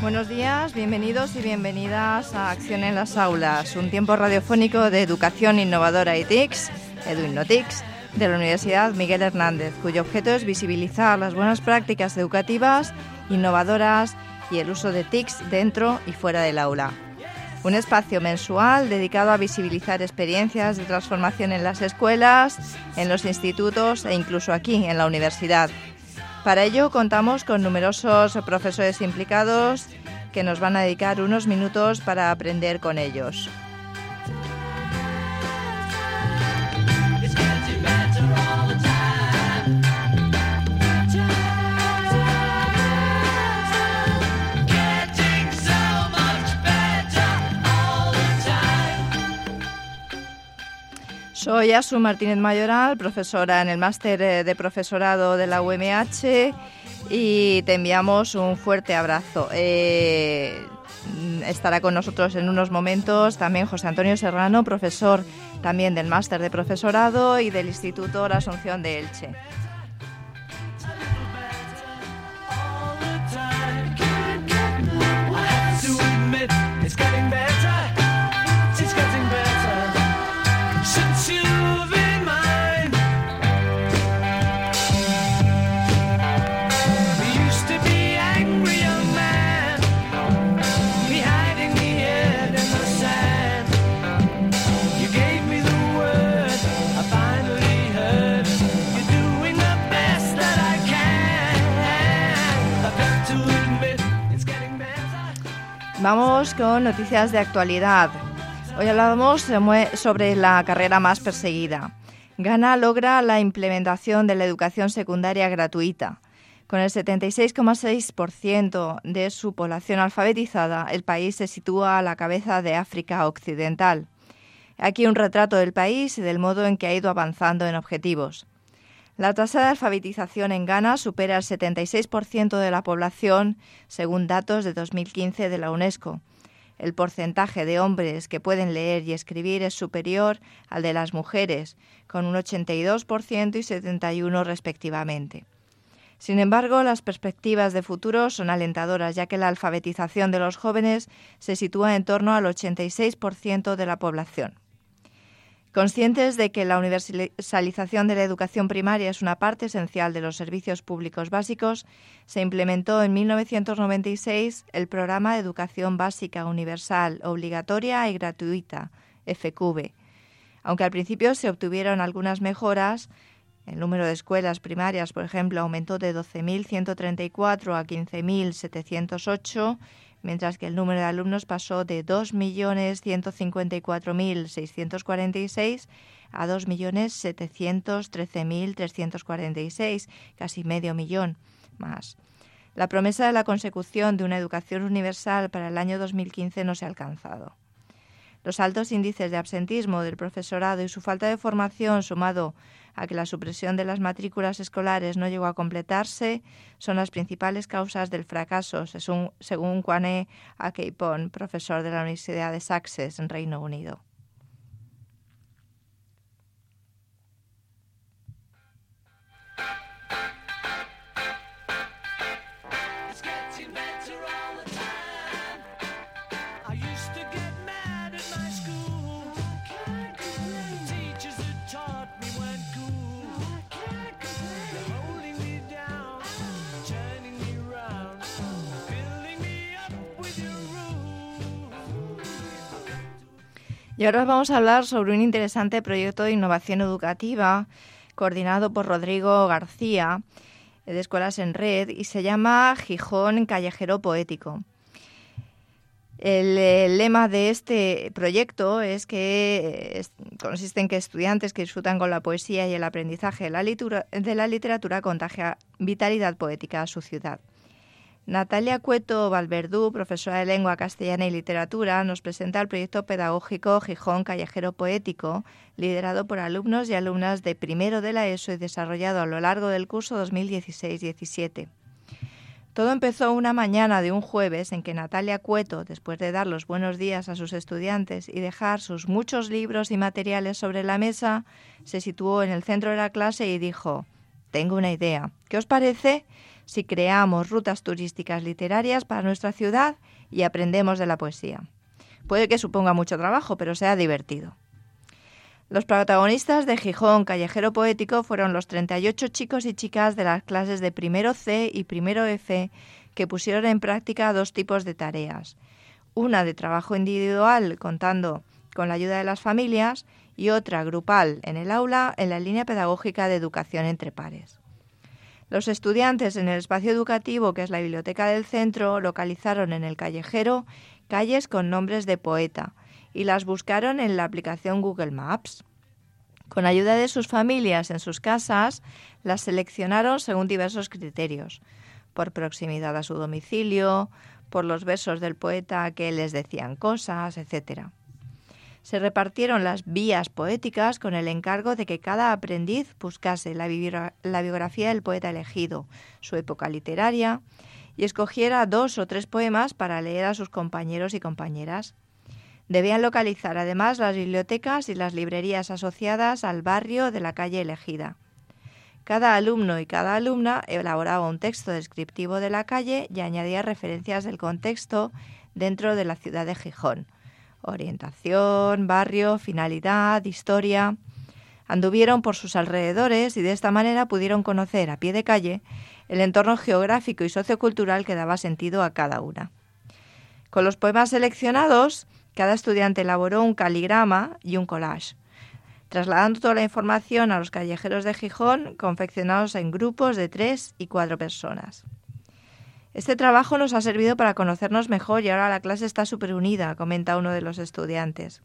Buenos días, bienvenidos y bienvenidas a Acción en las Aulas, un tiempo radiofónico de educación innovadora y TICS, EduInnoTICS, de la Universidad Miguel Hernández, cuyo objeto es visibilizar las buenas prácticas educativas, innovadoras y el uso de TICS dentro y fuera del aula. Un espacio mensual dedicado a visibilizar experiencias de transformación en las escuelas, en los institutos e incluso aquí, en la universidad. Para ello contamos con numerosos profesores implicados que nos van a dedicar unos minutos para aprender con ellos. Soy Asu Martínez Mayoral, profesora en el máster eh, de profesorado de la UMH y te enviamos un fuerte abrazo. Eh, estará con nosotros en unos momentos también José Antonio Serrano, profesor también del máster de profesorado y del Instituto La Asunción de Elche. Vamos con noticias de actualidad. Hoy hablamos sobre la carrera más perseguida. Ghana logra la implementación de la educación secundaria gratuita. Con el 76,6% de su población alfabetizada, el país se sitúa a la cabeza de África Occidental. Aquí un retrato del país y del modo en que ha ido avanzando en objetivos. La tasa de alfabetización en Ghana supera el 76% de la población, según datos de 2015 de la UNESCO. El porcentaje de hombres que pueden leer y escribir es superior al de las mujeres, con un 82% y 71% respectivamente. Sin embargo, las perspectivas de futuro son alentadoras, ya que la alfabetización de los jóvenes se sitúa en torno al 86% de la población. Conscientes de que la universalización de la educación primaria es una parte esencial de los servicios públicos básicos, se implementó en 1996 el Programa de Educación Básica Universal, Obligatoria y Gratuita, FQB. Aunque al principio se obtuvieron algunas mejoras, el número de escuelas primarias, por ejemplo, aumentó de 12.134 a 15.708 mientras que el número de alumnos pasó de 2.154.646 a 2.713.346, casi medio millón más. La promesa de la consecución de una educación universal para el año 2015 no se ha alcanzado. Los altos índices de absentismo del profesorado y su falta de formación, sumado a que la supresión de las matrículas escolares no llegó a completarse, son las principales causas del fracaso, según, Kwane Akeipon, profesor de la Universidad de Sussex, en Reino Unido. Y ahora vamos a hablar sobre un interesante proyecto de innovación educativa coordinado por Rodrigo García de Escuelas en Red y se llama Gijón Callejero Poético. El, lema de este proyecto es que consiste en que estudiantes que disfrutan con la poesía y el aprendizaje de la, de la literatura contagia vitalidad poética a su ciudad. Natalia Cueto Valverdú, profesora de Lengua Castellana y Literatura, nos presenta el proyecto pedagógico Gijón Callejero Poético, liderado por alumnos y alumnas de primero de la ESO y desarrollado a lo largo del curso 2016-17. Todo empezó una mañana de un jueves en que Natalia Cueto, después de dar los buenos días a sus estudiantes y dejar sus muchos libros y materiales sobre la mesa, se situó en el centro de la clase y dijo, Tengo una idea. ¿Qué os parece si creamos rutas turísticas literarias para nuestra ciudad y aprendemos de la poesía. Puede que suponga mucho trabajo, pero sea divertido. Los protagonistas de Gijón Callejero Poético fueron los 38 chicos y chicas de las clases de primero C y primero F que pusieron en práctica dos tipos de tareas. Una de trabajo individual contando con la ayuda de las familias y otra grupal en el aula en la línea pedagógica de educación entre pares. Los estudiantes en el espacio educativo, que es la biblioteca del centro, localizaron en el callejero calles con nombres de poeta y las buscaron en la aplicación Google Maps. Con ayuda de sus familias en sus casas, las seleccionaron según diversos criterios, por proximidad a su domicilio, por los versos del poeta que les decían cosas, etc se repartieron las vías poéticas con el encargo de que cada aprendiz buscase la, biografía del poeta elegido, su época literaria, y escogiera dos o tres poemas para leer a sus compañeros y compañeras. Debían localizar además las bibliotecas y las librerías asociadas al barrio de la calle elegida. Cada alumno y cada alumna elaboraba un texto descriptivo de la calle y añadía referencias del contexto dentro de la ciudad de Gijón orientación, barrio, finalidad, historia. Anduvieron por sus alrededores y de esta manera pudieron conocer a pie de calle el entorno geográfico y sociocultural que daba sentido a cada una. Con los poemas seleccionados, cada estudiante elaboró un caligrama y un collage, trasladando toda la información a los callejeros de Gijón, confeccionados en grupos de tres y cuatro personas. Este trabajo nos ha servido para conocernos mejor y ahora la clase está súper unida, comenta uno de los estudiantes.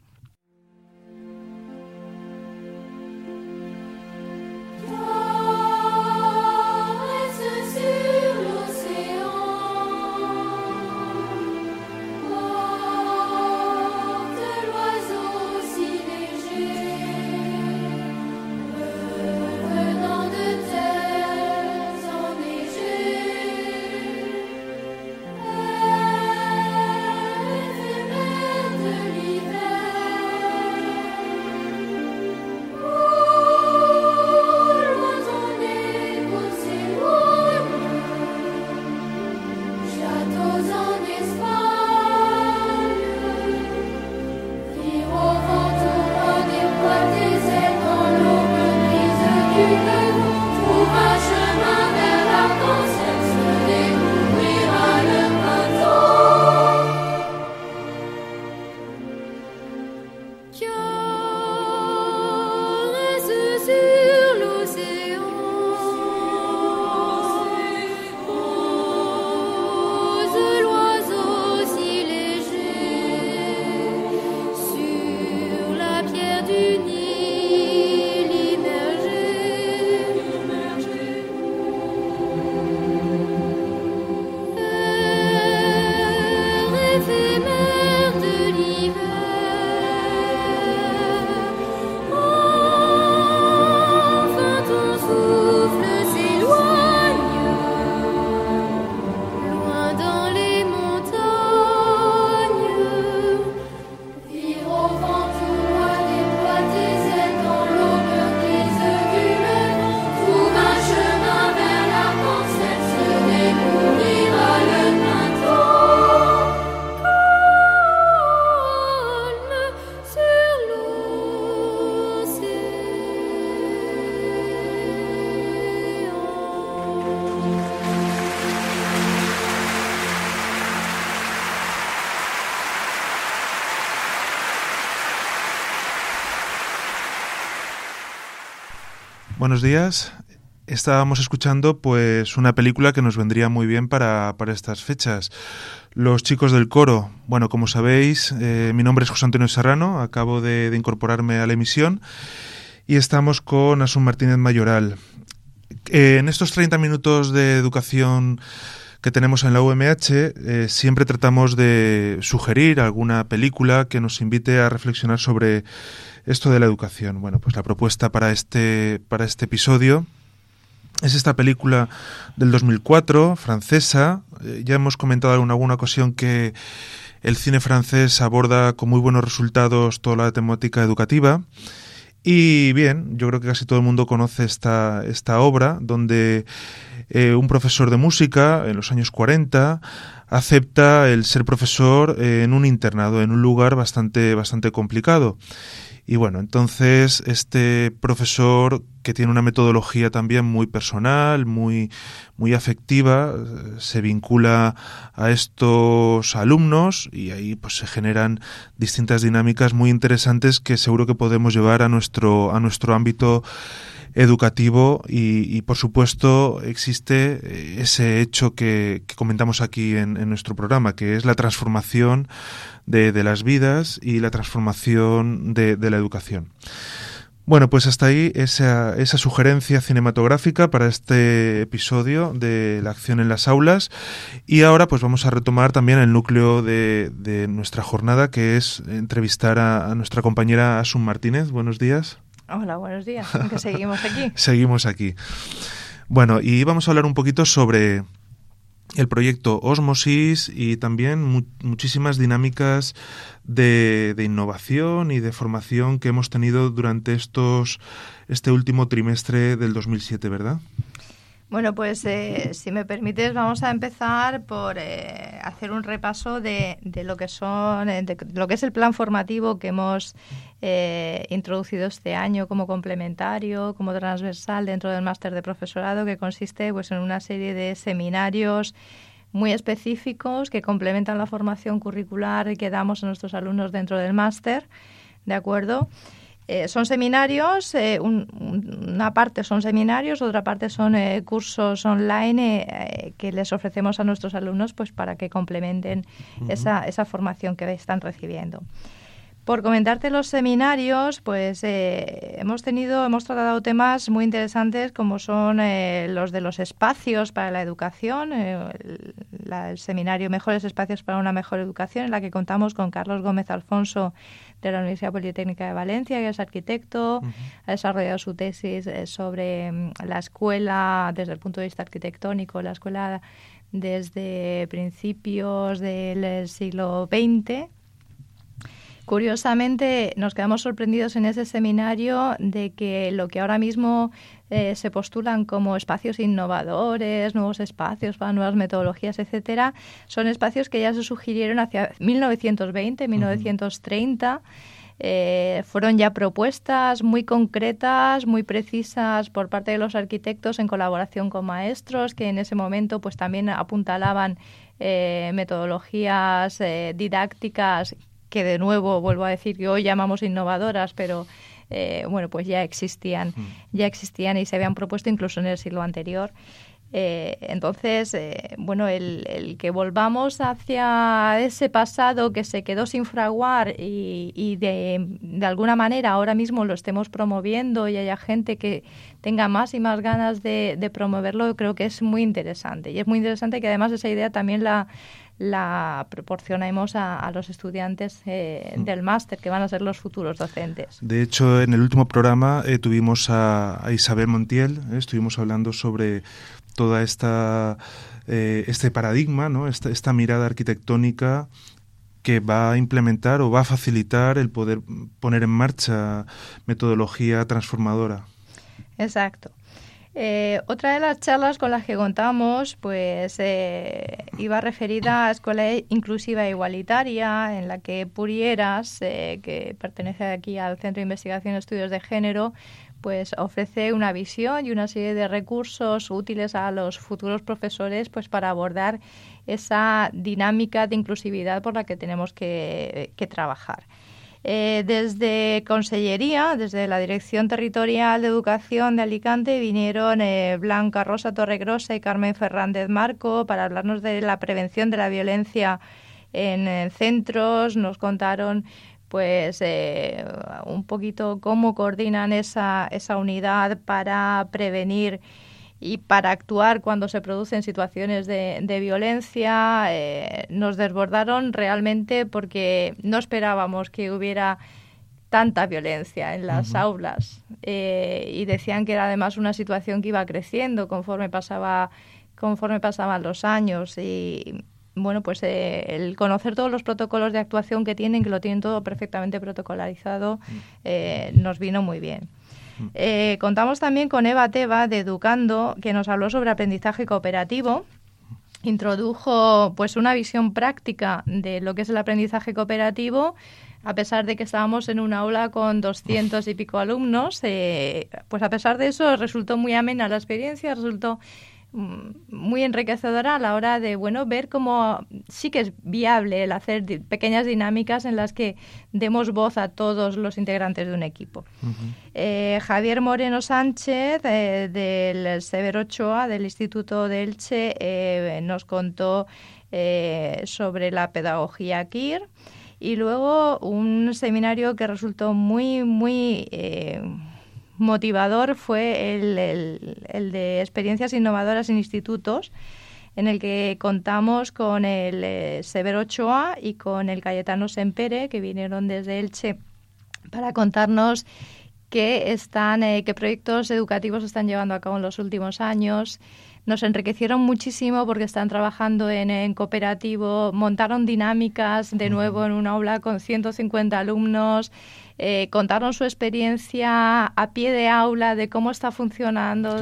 Buenos días. Estábamos escuchando pues una película que nos vendría muy bien para, estas fechas. Los chicos del coro. Bueno, como sabéis, eh, mi nombre es José Antonio Serrano, acabo de, incorporarme a la emisión y estamos con Asun Martínez Mayoral. Eh, en estos 30 minutos de educación que tenemos en la UMH, eh, siempre tratamos de sugerir alguna película que nos invite a reflexionar sobre esto de la educación. Bueno, pues la propuesta para este, para este episodio es esta película del 2004, francesa. Eh, ya hemos comentado en alguna ocasión que el cine francés aborda con muy buenos resultados toda la temática educativa. Y bien, yo creo que casi todo el mundo conoce esta, esta obra, donde eh, un profesor de música en los años 40 acepta el ser profesor en un internado, en un lugar bastante, bastante complicado. Y bueno, entonces este profesor que tiene una metodología también muy personal, muy, muy afectiva, se vincula a estos alumnos y ahí pues se generan distintas dinámicas muy interesantes que seguro que podemos llevar a nuestro, a nuestro ámbito educativo y, por supuesto existe eh, ese hecho que, comentamos aquí en, nuestro programa, que es la transformación de, las vidas y la transformación de, la educación. Bueno, pues hasta ahí esa, esa, sugerencia cinematográfica para este episodio de la acción en las aulas. Y ahora pues vamos a retomar también el núcleo de, nuestra jornada, que es entrevistar a, a nuestra compañera Asun Martínez. Buenos días. Hola, buenos días. Que seguimos aquí. seguimos aquí. Bueno, y vamos a hablar un poquito sobre el proyecto Osmosis y también muchísimas dinámicas de, de, innovación y de formación que hemos tenido durante estos este último trimestre del 2007, ¿verdad? Bueno, pues eh, si me permites, vamos a empezar por eh, hacer un repaso de, de lo que son, eh, de lo que es el plan formativo que hemos introducido este año como complementario, como transversal dentro del máster de profesorado, que consiste pues en una serie de seminarios muy específicos que complementan la formación curricular que damos a nuestros alumnos dentro del máster, ¿de acuerdo? Eh, son seminarios, eh, una parte son seminarios, otra parte son eh, cursos online que les ofrecemos a nuestros alumnos pues para que complementen esa, esa formación que están recibiendo. Por comentarte los seminarios, pues hemos tenido, hemos tratado temas muy interesantes como son los de los espacios para la educación, el, el, seminario Mejores Espacios para una Mejor Educación, en la que contamos con Carlos Gómez Alfonso de la Universidad Politécnica de Valencia, que es arquitecto, ha desarrollado su tesis eh, sobre mm, la escuela desde el punto de vista arquitectónico, la escuela desde principios del siglo XX Curiosamente, nos quedamos sorprendidos en ese seminario de que lo que ahora mismo eh, se postulan como espacios innovadores, nuevos espacios para nuevas metodologías, etcétera, son espacios que ya se sugirieron hacia 1920, 1930. Eh, fueron ya propuestas muy concretas, muy precisas por parte de los arquitectos en colaboración con maestros que en ese momento pues también apuntalaban eh, metodologías didácticas que de nuevo vuelvo a decir que hoy llamamos innovadoras, pero eh, bueno, pues ya existían, ya existían y se habían propuesto incluso en el siglo anterior. Eh, entonces, eh, bueno, el, que volvamos hacia ese pasado que se quedó sin fraguar y, de, de, alguna manera ahora mismo lo estemos promoviendo y haya gente que tenga más y más ganas de, de promoverlo, creo que es muy interesante. Y es muy interesante que además esa idea también la, la proporcionemos a, los estudiantes eh, mm. del máster, que van a ser los futuros docentes. De hecho, en el último programa eh, tuvimos a, Isabel Montiel, eh, estuvimos hablando sobre toda esta este paradigma, ¿no? esta, esta mirada arquitectónica que va a implementar o va a facilitar el poder poner en marcha metodología transformadora. Exacto. Eh, otra de las charlas con las que contamos pues eh, iba referida a Escuela Inclusiva e Igualitaria, en la que Purieras, eh, que pertenece aquí al Centro de Investigación y Estudios de Género, pues ofrece una visión y una serie de recursos útiles a los futuros profesores pues para abordar esa dinámica de inclusividad por la que tenemos que trabajar. Eh, desde Consellería, desde la Dirección Territorial de Educación de Alicante, vinieron eh, Blanca Rosa Torregrosa y Carmen Fernández Marco para hablarnos de la prevención de la violencia en, en centros. Nos contaron pues eh, un poquito cómo coordinan esa, esa unidad para prevenir y para actuar cuando se producen situaciones de, violencia. Eh, nos desbordaron realmente porque no esperábamos que hubiera tanta violencia en las aulas eh, y decían que era además una situación que iba creciendo conforme pasaba conforme pasaban los años y bueno pues eh, el conocer todos los protocolos de actuación que tienen que lo tienen todo perfectamente protocolarizado mm. nos vino muy bien Eh, contamos también con Eva Teba de Educando, que nos habló sobre aprendizaje cooperativo. Introdujo pues una visión práctica de lo que es el aprendizaje cooperativo. A pesar de que estábamos en una aula con 200 y pico alumnos, eh, pues a pesar de eso resultó muy amena la experiencia, resultó muy enriquecedora a la hora de bueno ver cómo sí que es viable el hacer pequeñas dinámicas en las que demos voz a todos los integrantes de un equipo. Eh, Javier Moreno Sánchez eh, del Severo Ochoa del Instituto de Elche eh, nos contó sobre la pedagogía KIR y luego un seminario que resultó muy muy motivador fue el, de experiencias innovadoras en institutos, en el que contamos con el eh, Severo Ochoa y con el Cayetano Sempere, que vinieron desde Elche para contarnos qué, están, eh, qué proyectos educativos están llevando a cabo en los últimos años. Nos enriquecieron muchísimo porque están trabajando en, en cooperativo, montaron dinámicas de nuevo en una aula con 150 alumnos, eh, contaron su experiencia a pie de aula de cómo está funcionando.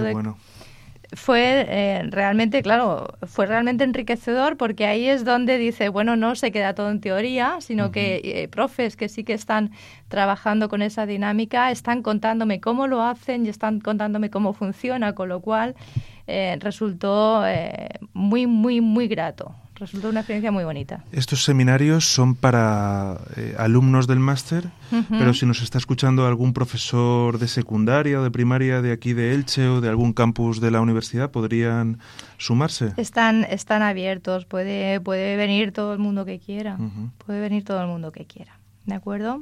Fue eh, realmente, claro, fue realmente enriquecedor porque ahí es donde dice, bueno, no se queda todo en teoría, sino que eh, profes que sí que están trabajando con esa dinámica están contándome cómo lo hacen y están contándome cómo funciona, con lo cual eh, resultó muy, muy, muy grato resultó una experiencia muy bonita. Estos seminarios son para eh, alumnos del máster, pero si nos está escuchando algún profesor de secundaria o de primaria de aquí de Elche o de algún campus de la universidad, ¿podrían sumarse? Están, están abiertos, puede, puede venir todo el mundo que quiera, puede venir todo el mundo que quiera, ¿de acuerdo?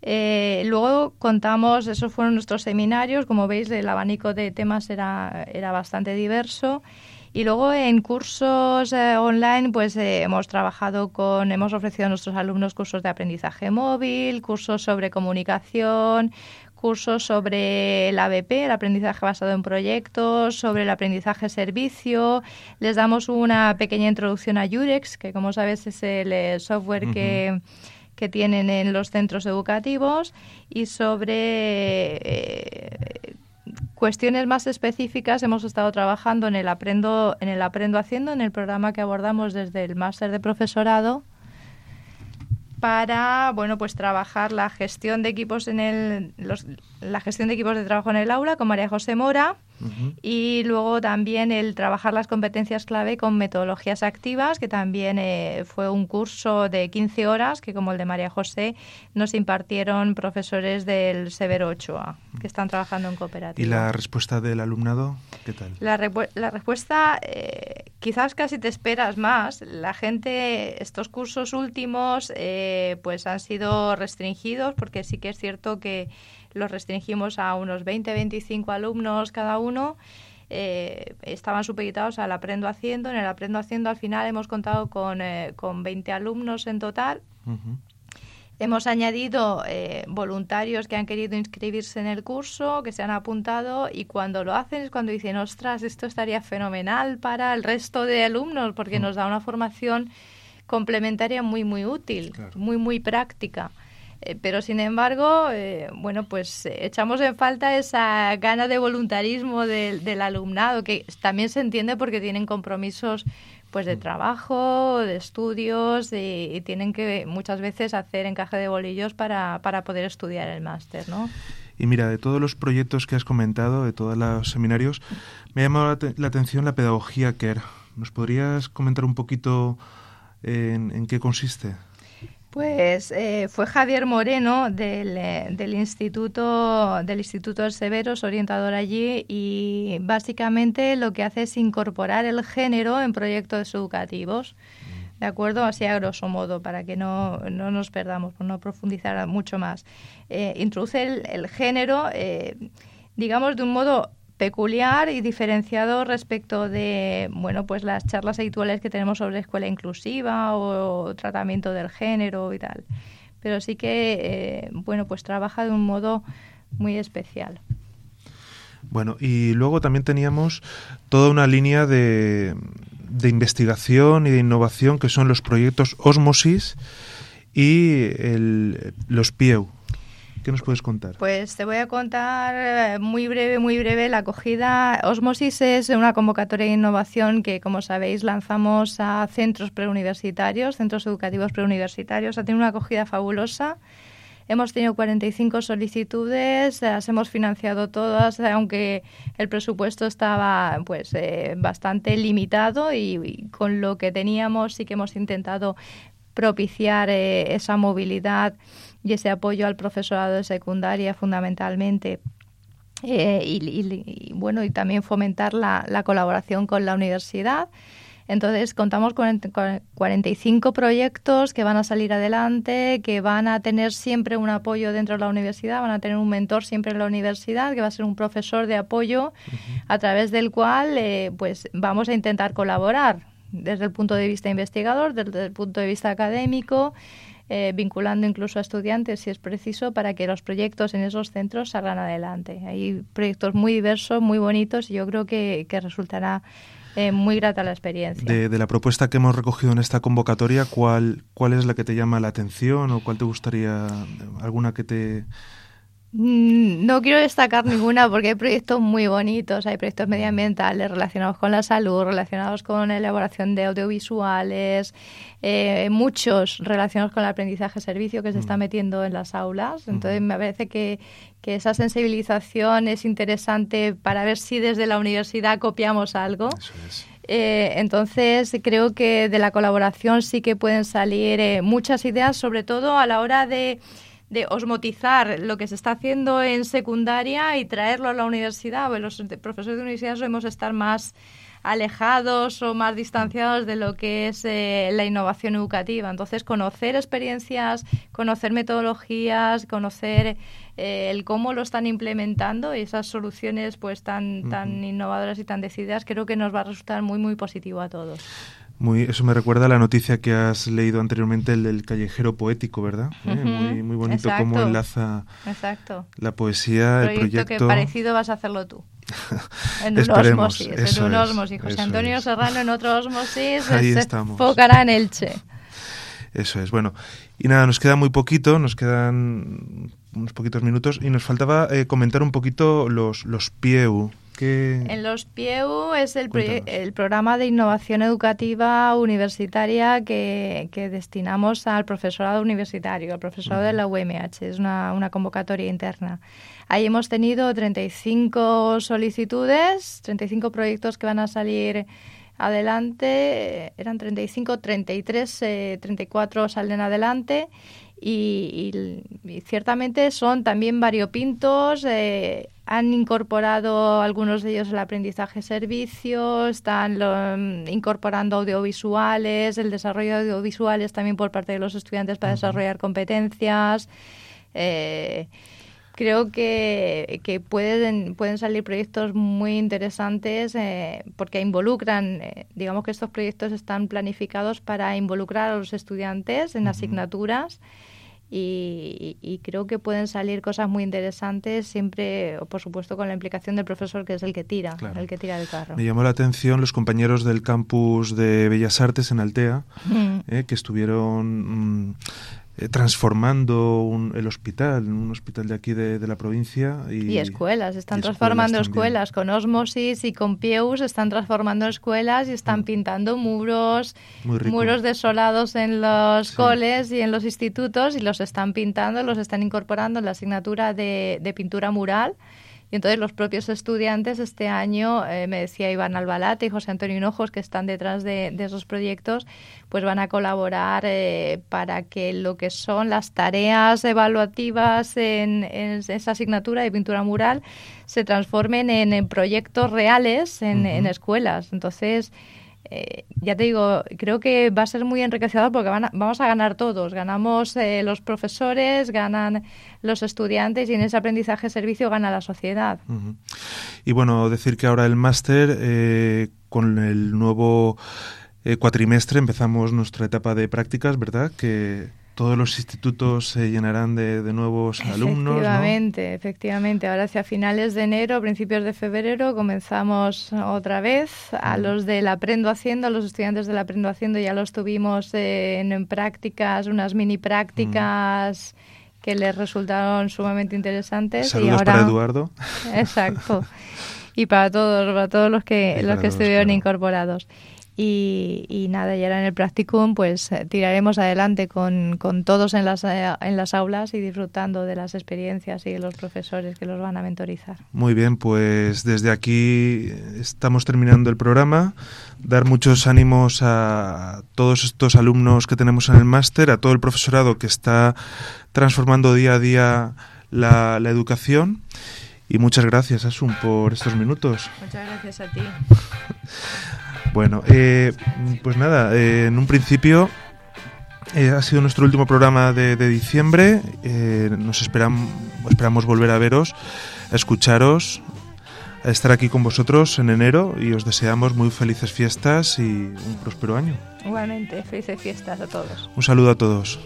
Eh, luego contamos, esos fueron nuestros seminarios, como veis el abanico de temas era, era bastante diverso y luego en cursos eh, online, pues eh, hemos trabajado con, hemos ofrecido a nuestros alumnos cursos de aprendizaje móvil, cursos sobre comunicación, cursos sobre el ABP, el aprendizaje basado en proyectos, sobre el aprendizaje servicio. Les damos una pequeña introducción a Yurex, que como sabes es el eh, software que que tienen en los centros educativos y sobre cuestiones más específicas hemos estado trabajando en el aprendo en el aprendo haciendo en el programa que abordamos desde el máster de profesorado para bueno pues trabajar la gestión de equipos en el la gestión de equipos de trabajo en el aula con María José Mora y luego también el trabajar las competencias clave con metodologías activas, que también eh, fue un curso de 15 horas que, como el de María José, nos impartieron profesores del Severo Ochoa, que están trabajando en cooperativa. ¿Y la respuesta del alumnado? ¿Qué tal? La, la respuesta, eh, quizás casi te esperas más. La gente, estos cursos últimos, eh, pues han sido restringidos, porque sí que es cierto que los restringimos a unos 20, 25 alumnos cada uno. Eh, estaban supeditados al Aprendo Haciendo. En el Aprendo Haciendo al final hemos contado con, eh, con 20 alumnos en total. Hemos añadido eh, voluntarios que han querido inscribirse en el curso, que se han apuntado y cuando lo hacen es cuando dicen, ostras, esto estaría fenomenal para el resto de alumnos porque nos da una formación complementaria muy, muy útil, muy, muy práctica. Eh, pero sin embargo, eh, bueno, pues eh, echamos en falta esa gana de voluntarismo del, alumnado, que también se entiende porque tienen compromisos pues de mm. trabajo, de estudios y, tienen que muchas veces hacer encaje de bolillos para, para poder estudiar el máster, ¿no? Y mira, de todos los proyectos que has comentado, de todos los seminarios, me ha llamado la, atención la pedagogía CARE. ¿Nos podrías comentar un poquito en qué consiste? Pues eh, fue Javier Moreno del, eh, del, Instituto del Instituto Severos, orientador allí, y básicamente lo que hace es incorporar el género en proyectos educativos. ¿De acuerdo? Así a grosso modo, para que no, no nos perdamos, por no profundizar mucho más. Eh, introduce el, el género, digamos, de un modo peculiar y diferenciado respecto de bueno pues las charlas habituales que tenemos sobre escuela inclusiva o tratamiento del género y tal. Pero sí que eh, bueno pues trabaja de un modo muy especial. Bueno y luego también teníamos toda una línea de, de investigación y de innovación que son los proyectos Osmosis y el, los PIEU ¿Qué nos puedes contar? Pues te voy a contar eh, muy breve, muy breve la acogida. Osmosis es una convocatoria de innovación que, como sabéis, lanzamos a centros preuniversitarios, centros educativos preuniversitarios. Ha tenido una acogida fabulosa. Hemos tenido 45 solicitudes, las hemos financiado todas, aunque el presupuesto estaba pues eh, bastante limitado y, con lo que teníamos sí que hemos intentado propiciar eh, esa movilidad y ese apoyo al profesorado de secundaria fundamentalmente. Eh, y, bueno, y también fomentar la, la colaboración con la universidad. Entonces, contamos con 45 proyectos que van a salir adelante, que van a tener siempre un apoyo dentro de la universidad, van a tener un mentor siempre en la universidad, que va a ser un profesor de apoyo, a través del cual eh, pues vamos a intentar colaborar desde el punto de vista investigador, desde el punto de vista académico, eh, vinculando incluso a estudiantes si es preciso para que los proyectos en esos centros salgan adelante. Hay proyectos muy diversos, muy bonitos y yo creo que, que resultará eh, muy grata la experiencia. De, la propuesta que hemos recogido en esta convocatoria, ¿cuál, ¿cuál es la que te llama la atención o cuál te gustaría, alguna que te... Mm, no quiero destacar ninguna porque hay proyectos muy bonitos, hay proyectos medioambientales relacionados con la salud, relacionados con la elaboración de audiovisuales, eh, muchos relacionados con el aprendizaje servicio que se está mm. metiendo en las aulas. Entonces me parece que, que esa sensibilización es interesante para ver si desde la universidad copiamos algo. Eh, entonces, creo que de la colaboración sí que pueden salir eh, muchas ideas, sobre todo a la hora de, de, osmotizar lo que se está haciendo en secundaria y traerlo a la universidad. los profesores de universidad solemos estar más alejados o más distanciados de lo que es eh, la innovación educativa. Entonces, conocer experiencias, conocer metodologías, conocer eh, el cómo lo están implementando y esas soluciones pues tan, tan innovadoras y tan decididas, creo que nos va a resultar muy, muy positivo a todos. Muy, eso me recuerda a la noticia que has leído anteriormente, el del callejero poético, ¿verdad? Eh, muy, muy bonito cómo enlaza la poesía, el proyecto. que parecido vas a hacerlo tú. En un osmosis, en un osmosis. José Antonio Serrano en otro osmosis se enfocará en Elche. Eso es, bueno. Y nada, nos queda muy poquito, nos quedan unos poquitos minutos y nos faltaba eh, comentar un poquito los, los PIEU. En los PIEU es el, el, programa de innovación educativa universitaria que, destinamos al profesorado universitario, al profesorado de la UMH. Es una, una convocatoria interna. Ahí hemos tenido 35 solicitudes, 35 proyectos que van a salir adelante. Eran 35, 33, 34 salen adelante y, ciertamente son también variopintos. Eh, han incorporado algunos de ellos el aprendizaje servicio, están mm, incorporando audiovisuales, el desarrollo de audiovisuales también por parte de los estudiantes para desarrollar competencias. Eh, creo que, que, pueden, pueden salir proyectos muy interesantes eh, porque involucran, digamos que estos proyectos están planificados para involucrar a los estudiantes en asignaturas y, creo que pueden salir cosas muy interesantes siempre, por supuesto, con la implicación del profesor que es el que tira, el que tira el carro. Me llamó la atención los compañeros del campus de Bellas Artes en Altea, eh, que estuvieron mm, eh, transformando el hospital, un hospital de aquí de, la provincia. Y, escuelas, están transformando escuelas, con Osmosis y con Pieus están transformando escuelas y están mm. pintando muros, muros desolados en los coles y en los institutos y los están pintando, los están incorporando en la asignatura de, de pintura mural. Y entonces los propios estudiantes este año, eh, me decía Iván Albalate y José Antonio Hinojos, que están detrás de, esos proyectos, pues van a colaborar eh, para que lo que son las tareas evaluativas en, esa asignatura de pintura mural se transformen en, proyectos reales en, en escuelas. Entonces, eh, ya te digo, creo que va a ser muy enriquecedor porque vamos a ganar todos. Ganamos eh, los profesores, ganan los estudiantes y en ese aprendizaje servicio gana la sociedad. Y bueno, decir que ahora el máster, eh, con el nuevo cuatrimestre, empezamos nuestra etapa de prácticas, ¿verdad? Que todos los institutos se llenarán de, nuevos alumnos. Efectivamente, efectivamente. Ahora hacia finales de enero, principios de febrero, comenzamos otra vez. A los del Aprendo Haciendo, a los estudiantes del Aprendo Haciendo ya los tuvimos en, prácticas, unas mini prácticas que les resultaron sumamente interesantes. Saludos y ahora, para Eduardo. Exacto. Y para todos, para todos los que, los que estuvieron incorporados. Y, nada, y ahora en el practicum pues eh, tiraremos adelante con, con, todos en las, eh, en las aulas y disfrutando de las experiencias y de los profesores que los van a mentorizar. Muy bien, pues desde aquí estamos terminando el programa. Dar muchos ánimos a todos estos alumnos que tenemos en el máster, a todo el profesorado que está transformando día a día la, la educación. Y muchas gracias, Asun, por estos minutos. Muchas gracias a ti. Bueno, eh, pues nada, eh, en un principio eh, ha sido nuestro último programa de, diciembre. nos esperamos, esperamos volver a veros, a escucharos, a estar aquí con vosotros en enero y os deseamos muy felices fiestas y un próspero año. Igualmente, felices fiestas a todos. Un saludo a todos.